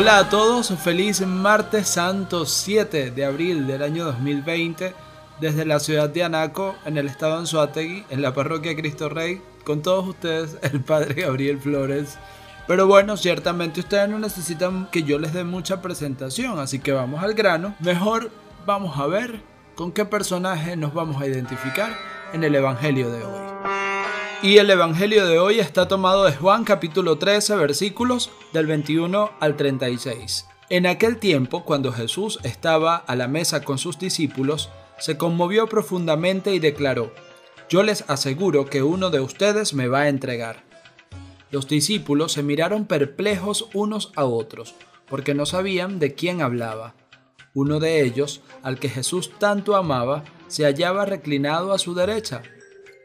Hola a todos, feliz martes santo 7 de abril del año 2020 desde la ciudad de Anaco, en el estado de Anzuategui, en la parroquia Cristo Rey, con todos ustedes, el padre Gabriel Flores. Pero bueno, ciertamente ustedes no necesitan que yo les dé mucha presentación, así que vamos al grano. Mejor vamos a ver con qué personaje nos vamos a identificar en el Evangelio de hoy. Y el Evangelio de hoy está tomado de Juan capítulo 13 versículos del 21 al 36. En aquel tiempo, cuando Jesús estaba a la mesa con sus discípulos, se conmovió profundamente y declaró, Yo les aseguro que uno de ustedes me va a entregar. Los discípulos se miraron perplejos unos a otros, porque no sabían de quién hablaba. Uno de ellos, al que Jesús tanto amaba, se hallaba reclinado a su derecha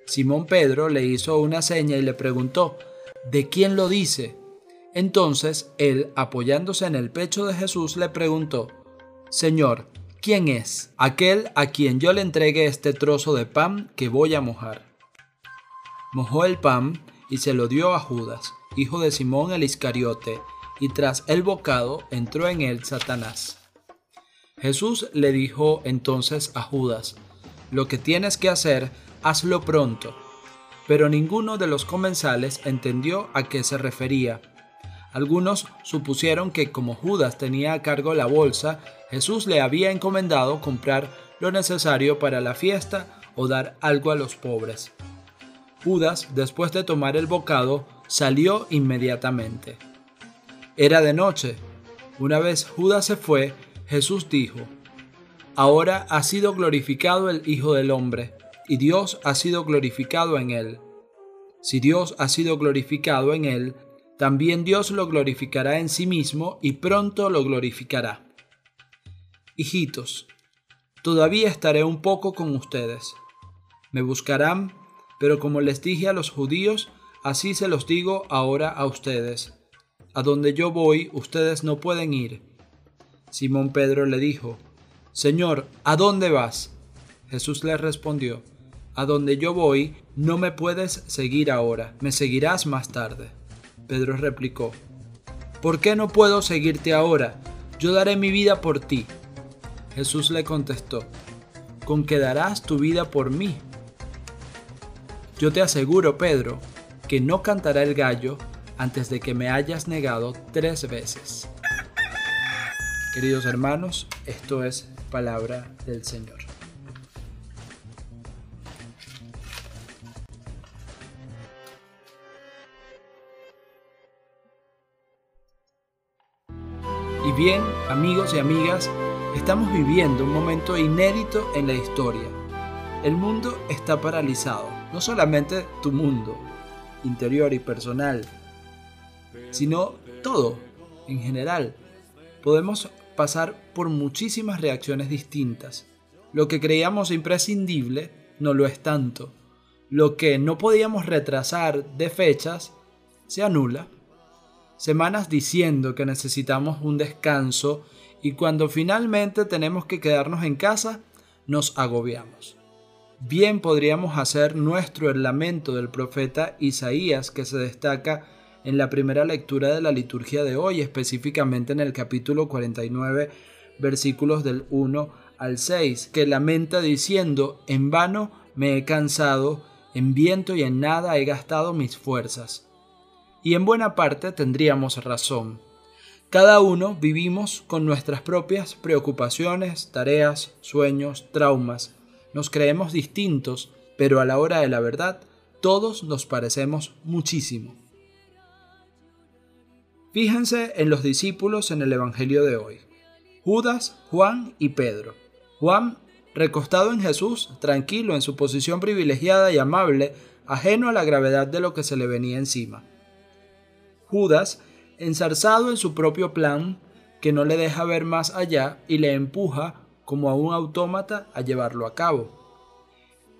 Simón Pedro le hizo una seña y le preguntó, ¿de quién lo dice? Entonces él, apoyándose en el pecho de Jesús, le preguntó, Señor, ¿quién es aquel a quien yo le entregue este trozo de pan que voy a mojar? Mojó el pan y se lo dio a Judas, hijo de Simón el Iscariote, y tras el bocado entró en él Satanás. Jesús le dijo entonces a Judas, lo que tienes que hacer hazlo pronto. Pero ninguno de los comensales entendió a qué se refería. Algunos supusieron que como Judas tenía a cargo la bolsa, Jesús le había encomendado comprar lo necesario para la fiesta o dar algo a los pobres. Judas, después de tomar el bocado, salió inmediatamente. Era de noche. Una vez Judas se fue, Jesús dijo, Ahora ha sido glorificado el Hijo del Hombre y Dios ha sido glorificado en él. Si Dios ha sido glorificado en él, también Dios lo glorificará en sí mismo y pronto lo glorificará. Hijitos, todavía estaré un poco con ustedes. Me buscarán, pero como les dije a los judíos, así se los digo ahora a ustedes. A donde yo voy, ustedes no pueden ir. Simón Pedro le dijo, Señor, ¿a dónde vas? Jesús le respondió, a donde yo voy, no me puedes seguir ahora, me seguirás más tarde. Pedro replicó, ¿por qué no puedo seguirte ahora? Yo daré mi vida por ti. Jesús le contestó, con que darás tu vida por mí. Yo te aseguro, Pedro, que no cantará el gallo antes de que me hayas negado tres veces. Queridos hermanos, esto es palabra del Señor. Bien, amigos y amigas, estamos viviendo un momento inédito en la historia. El mundo está paralizado, no solamente tu mundo, interior y personal, sino todo en general. Podemos pasar por muchísimas reacciones distintas. Lo que creíamos imprescindible no lo es tanto. Lo que no podíamos retrasar de fechas se anula semanas diciendo que necesitamos un descanso y cuando finalmente tenemos que quedarnos en casa, nos agobiamos. Bien podríamos hacer nuestro el lamento del profeta Isaías que se destaca en la primera lectura de la liturgia de hoy, específicamente en el capítulo 49, versículos del 1 al 6, que lamenta diciendo, en vano me he cansado, en viento y en nada he gastado mis fuerzas y en buena parte tendríamos razón. Cada uno vivimos con nuestras propias preocupaciones, tareas, sueños, traumas. Nos creemos distintos, pero a la hora de la verdad todos nos parecemos muchísimo. Fíjense en los discípulos en el Evangelio de hoy. Judas, Juan y Pedro. Juan, recostado en Jesús, tranquilo en su posición privilegiada y amable, ajeno a la gravedad de lo que se le venía encima. Judas, ensarzado en su propio plan, que no le deja ver más allá y le empuja como a un autómata a llevarlo a cabo.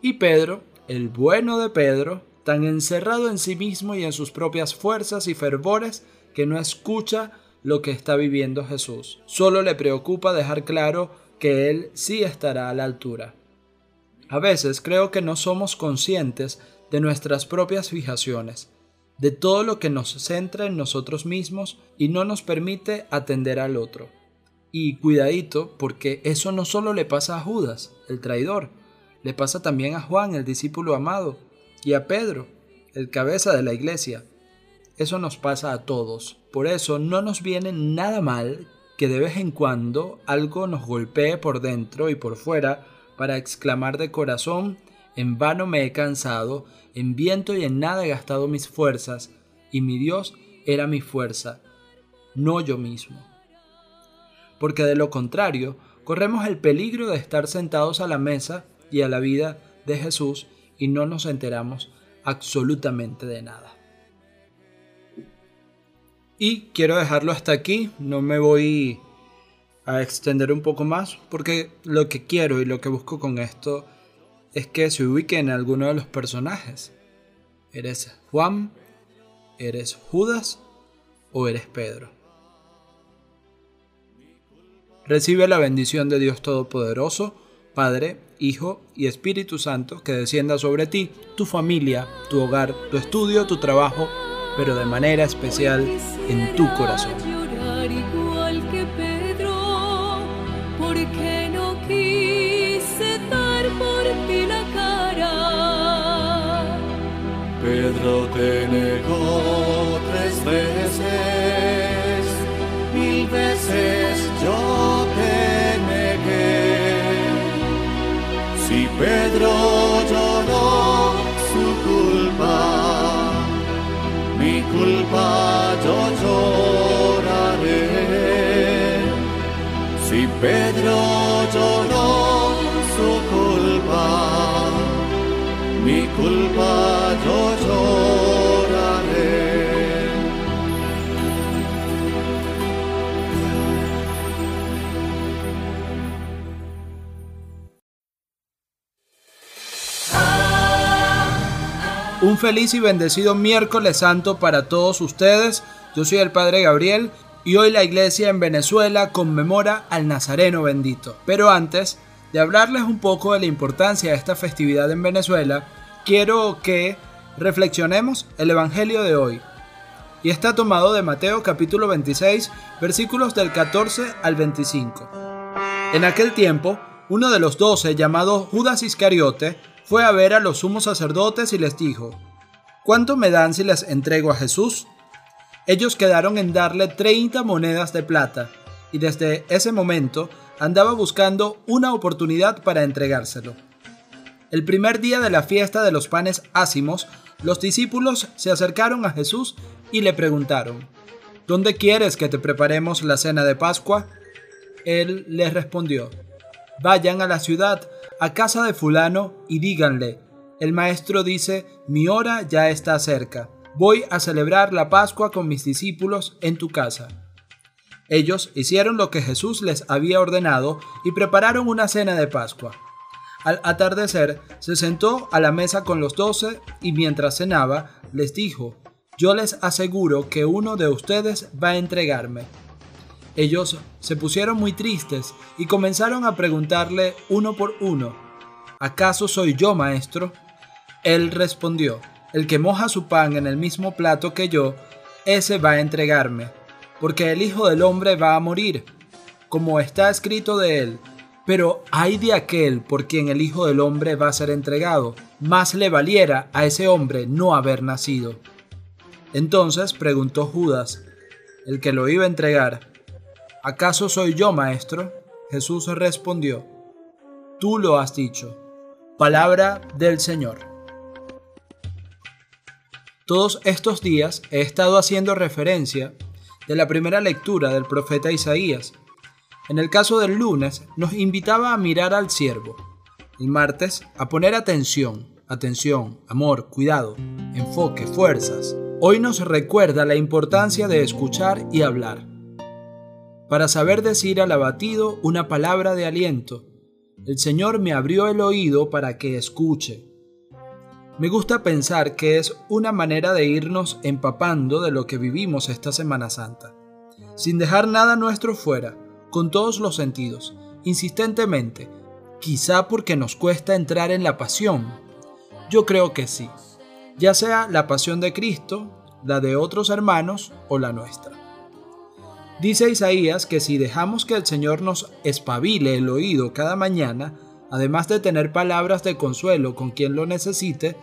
Y Pedro, el bueno de Pedro, tan encerrado en sí mismo y en sus propias fuerzas y fervores que no escucha lo que está viviendo Jesús. Solo le preocupa dejar claro que Él sí estará a la altura. A veces creo que no somos conscientes de nuestras propias fijaciones de todo lo que nos centra en nosotros mismos y no nos permite atender al otro. Y cuidadito, porque eso no solo le pasa a Judas, el traidor, le pasa también a Juan, el discípulo amado, y a Pedro, el cabeza de la iglesia. Eso nos pasa a todos. Por eso no nos viene nada mal que de vez en cuando algo nos golpee por dentro y por fuera para exclamar de corazón, en vano me he cansado, en viento y en nada he gastado mis fuerzas, y mi Dios era mi fuerza, no yo mismo. Porque de lo contrario, corremos el peligro de estar sentados a la mesa y a la vida de Jesús y no nos enteramos absolutamente de nada. Y quiero dejarlo hasta aquí, no me voy a extender un poco más porque lo que quiero y lo que busco con esto es que se ubique en alguno de los personajes. ¿Eres Juan? ¿Eres Judas? ¿O eres Pedro? Recibe la bendición de Dios Todopoderoso, Padre, Hijo y Espíritu Santo, que descienda sobre ti, tu familia, tu hogar, tu estudio, tu trabajo, pero de manera especial en tu corazón. Veces yo te negué. Si Pedro lloró su culpa, mi culpa yo lloraré. Si Pedro lloró su culpa, mi culpa Un feliz y bendecido miércoles santo para todos ustedes. Yo soy el Padre Gabriel y hoy la iglesia en Venezuela conmemora al Nazareno bendito. Pero antes de hablarles un poco de la importancia de esta festividad en Venezuela, quiero que reflexionemos el Evangelio de hoy. Y está tomado de Mateo capítulo 26, versículos del 14 al 25. En aquel tiempo, uno de los doce, llamado Judas Iscariote, fue a ver a los sumos sacerdotes y les dijo, ¿Cuánto me dan si les entrego a Jesús? Ellos quedaron en darle 30 monedas de plata, y desde ese momento andaba buscando una oportunidad para entregárselo. El primer día de la fiesta de los panes ácimos, los discípulos se acercaron a Jesús y le preguntaron, ¿Dónde quieres que te preparemos la cena de Pascua? Él les respondió, Vayan a la ciudad, a casa de fulano, y díganle, el maestro dice, mi hora ya está cerca, voy a celebrar la Pascua con mis discípulos en tu casa. Ellos hicieron lo que Jesús les había ordenado y prepararon una cena de Pascua. Al atardecer, se sentó a la mesa con los doce y mientras cenaba, les dijo, yo les aseguro que uno de ustedes va a entregarme. Ellos se pusieron muy tristes y comenzaron a preguntarle uno por uno, ¿acaso soy yo, maestro? Él respondió, el que moja su pan en el mismo plato que yo, ese va a entregarme, porque el Hijo del Hombre va a morir, como está escrito de él. Pero hay de aquel por quien el Hijo del Hombre va a ser entregado, más le valiera a ese hombre no haber nacido. Entonces preguntó Judas, el que lo iba a entregar, ¿acaso soy yo, maestro? Jesús respondió, tú lo has dicho. Palabra del Señor. Todos estos días he estado haciendo referencia de la primera lectura del profeta Isaías. En el caso del lunes nos invitaba a mirar al siervo. El martes a poner atención, atención, amor, cuidado, enfoque, fuerzas. Hoy nos recuerda la importancia de escuchar y hablar para saber decir al abatido una palabra de aliento. El Señor me abrió el oído para que escuche. Me gusta pensar que es una manera de irnos empapando de lo que vivimos esta Semana Santa, sin dejar nada nuestro fuera, con todos los sentidos, insistentemente, quizá porque nos cuesta entrar en la pasión. Yo creo que sí, ya sea la pasión de Cristo, la de otros hermanos o la nuestra. Dice Isaías que si dejamos que el Señor nos espabile el oído cada mañana, además de tener palabras de consuelo con quien lo necesite,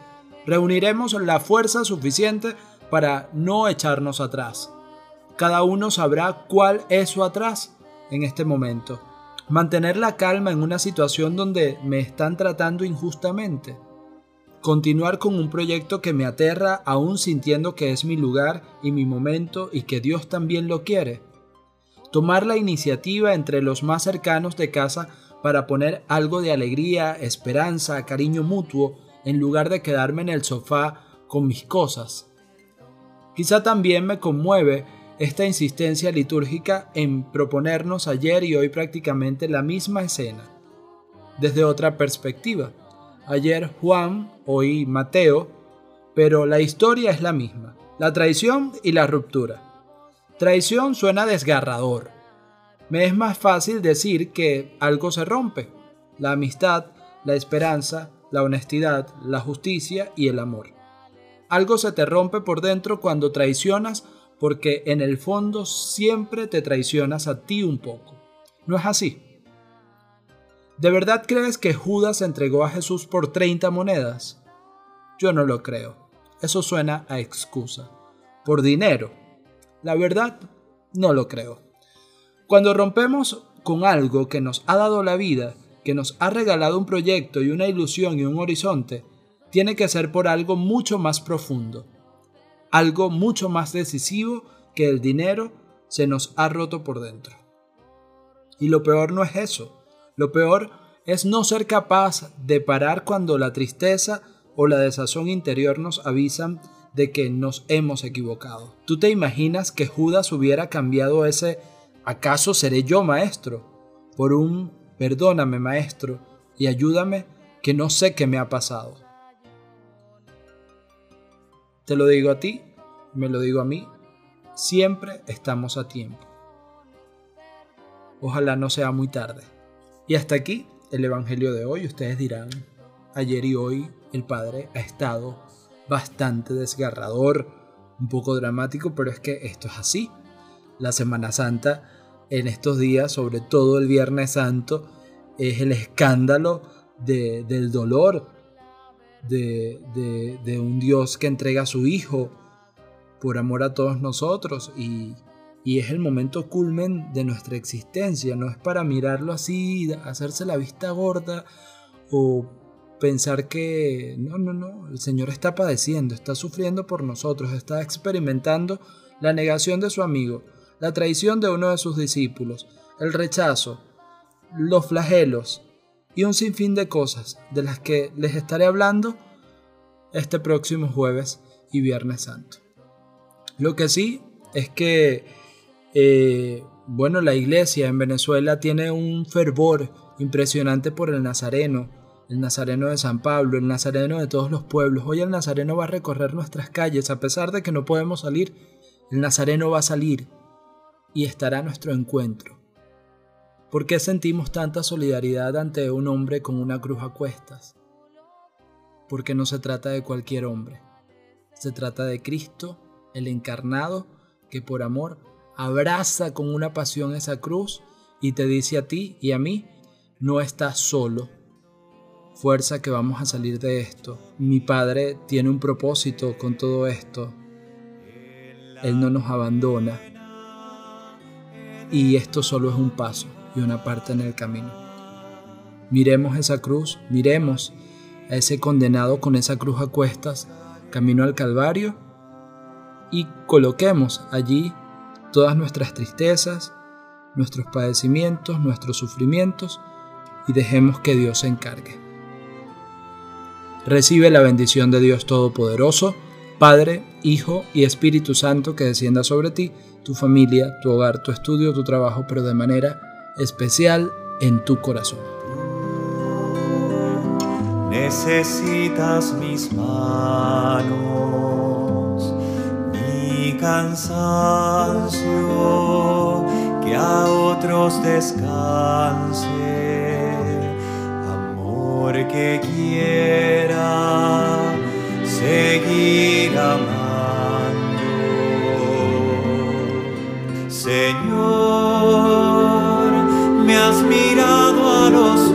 reuniremos la fuerza suficiente para no echarnos atrás. Cada uno sabrá cuál es su atrás en este momento. Mantener la calma en una situación donde me están tratando injustamente. Continuar con un proyecto que me aterra aún sintiendo que es mi lugar y mi momento y que Dios también lo quiere. Tomar la iniciativa entre los más cercanos de casa para poner algo de alegría, esperanza, cariño mutuo, en lugar de quedarme en el sofá con mis cosas. Quizá también me conmueve esta insistencia litúrgica en proponernos ayer y hoy prácticamente la misma escena, desde otra perspectiva. Ayer Juan, hoy Mateo, pero la historia es la misma, la traición y la ruptura. Traición suena desgarrador, me es más fácil decir que algo se rompe. La amistad, la esperanza, la honestidad, la justicia y el amor. Algo se te rompe por dentro cuando traicionas porque en el fondo siempre te traicionas a ti un poco. ¿No es así? ¿De verdad crees que Judas entregó a Jesús por 30 monedas? Yo no lo creo. Eso suena a excusa. ¿Por dinero? La verdad, no lo creo. Cuando rompemos con algo que nos ha dado la vida, que nos ha regalado un proyecto y una ilusión y un horizonte, tiene que ser por algo mucho más profundo, algo mucho más decisivo que el dinero se nos ha roto por dentro. Y lo peor no es eso, lo peor es no ser capaz de parar cuando la tristeza o la desazón interior nos avisan de que nos hemos equivocado. ¿Tú te imaginas que Judas hubiera cambiado ese ¿Acaso seré yo maestro? Por un perdóname maestro y ayúdame que no sé qué me ha pasado. Te lo digo a ti, me lo digo a mí, siempre estamos a tiempo. Ojalá no sea muy tarde. Y hasta aquí el Evangelio de hoy. Ustedes dirán, ayer y hoy el Padre ha estado bastante desgarrador, un poco dramático, pero es que esto es así. La Semana Santa en estos días, sobre todo el Viernes Santo, es el escándalo del dolor de, un Dios que entrega a su Hijo por amor a todos nosotros. Y, y es el momento culmen de nuestra existencia, no es para mirarlo así, hacerse la vista gorda o pensar que no, no, no, el Señor está padeciendo, está sufriendo por nosotros, está experimentando la negación de su amigo la traición de uno de sus discípulos, el rechazo, los flagelos y un sinfín de cosas de las que les estaré hablando este próximo jueves y viernes santo. Lo que sí es que, eh, bueno, la iglesia en Venezuela tiene un fervor impresionante por el Nazareno, el Nazareno de San Pablo, el Nazareno de todos los pueblos. Hoy el Nazareno va a recorrer nuestras calles, a pesar de que no podemos salir, el Nazareno va a salir y estará nuestro encuentro. ¿Por qué sentimos tanta solidaridad ante un hombre con una cruz a cuestas? Porque no se trata de cualquier hombre. Se trata de Cristo, el encarnado, que por amor abraza con una pasión esa cruz y te dice a ti y a mí, no estás solo. Fuerza que vamos a salir de esto. Mi Padre tiene un propósito con todo esto. Él no nos abandona y esto solo es un paso y una parte en el camino. Miremos esa cruz, miremos a ese condenado con esa cruz a cuestas, camino al Calvario, y coloquemos allí todas nuestras tristezas, nuestros padecimientos, nuestros sufrimientos, y dejemos que Dios se encargue. Recibe la bendición de Dios Todopoderoso, Padre, Hijo y Espíritu Santo que descienda sobre ti tu familia, tu hogar, tu estudio, tu trabajo, pero de manera especial en tu corazón. Necesitas mis manos, mi cansancio, que a otros descanse, porque quiera seguir amando. Señor, me has mirado a los